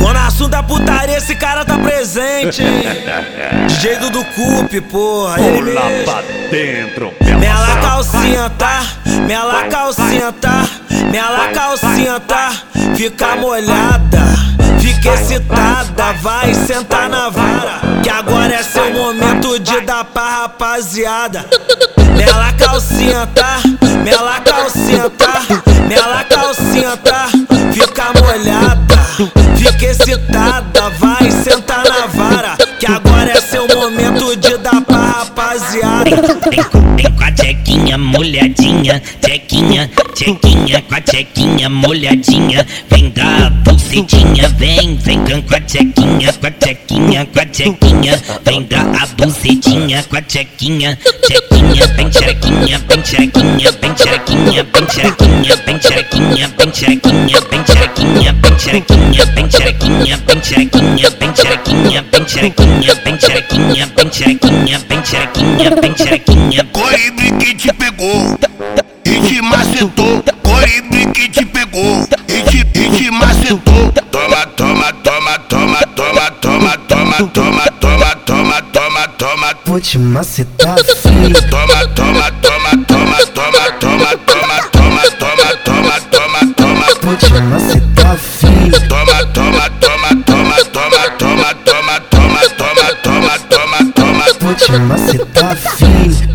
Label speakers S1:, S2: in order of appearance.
S1: Quando o assunto é putaria, esse cara tá presente? DJ do Cup, porra,
S2: Pula pra dentro,
S1: Minha lá calcinha, tá? Lá calcinha, tá? Lá calcinha, tá? Fica molhada, fica excitada, vai sentar na vara. Que agora dar pra rapaziada. Lá calcinha, tá? Lá calcinha, tá? Lá calcinha, tá? Fica molhada, fica excitada, vai sentar na vara. Que agora é seu momento de dar pra rapaziada.
S3: Com, a tchequinha molhadinha, tchequinha, tchequinha, com a tchequinha molhadinha. Vem da vem, vem com a tchequinha, com a tchequinha, com a tchequinha. Vem da a bucetinha, com a tchequinha, tchequinha, bem tchequinha, bem tchequinha, bem tchequinha, bem tchequinha, bem tchequinha, bem tchequinha, bem tchequinha, bem tchequinha, bem tchequinha, bem tchequinha, bem tchequinha, bem tchequinha, bem tchequinha, bem tchequinha, bem tchequinha, bem tchequinha.
S4: Coribre que te pegou e te macetou. Coribre que te pegou Toma, toma, toma, toma, toma, toma, toma, toma, toma, toma, toma, toma.
S5: Vou te macetar, filho.
S4: Toma, toma, toma, toma, toma, toma, toma, toma, toma, toma, toma, toma.
S5: Vou te macetar, filho.
S4: Toma, toma, toma, toma, toma, toma, toma, toma, toma, toma, toma, toma.
S5: Vou te macetar.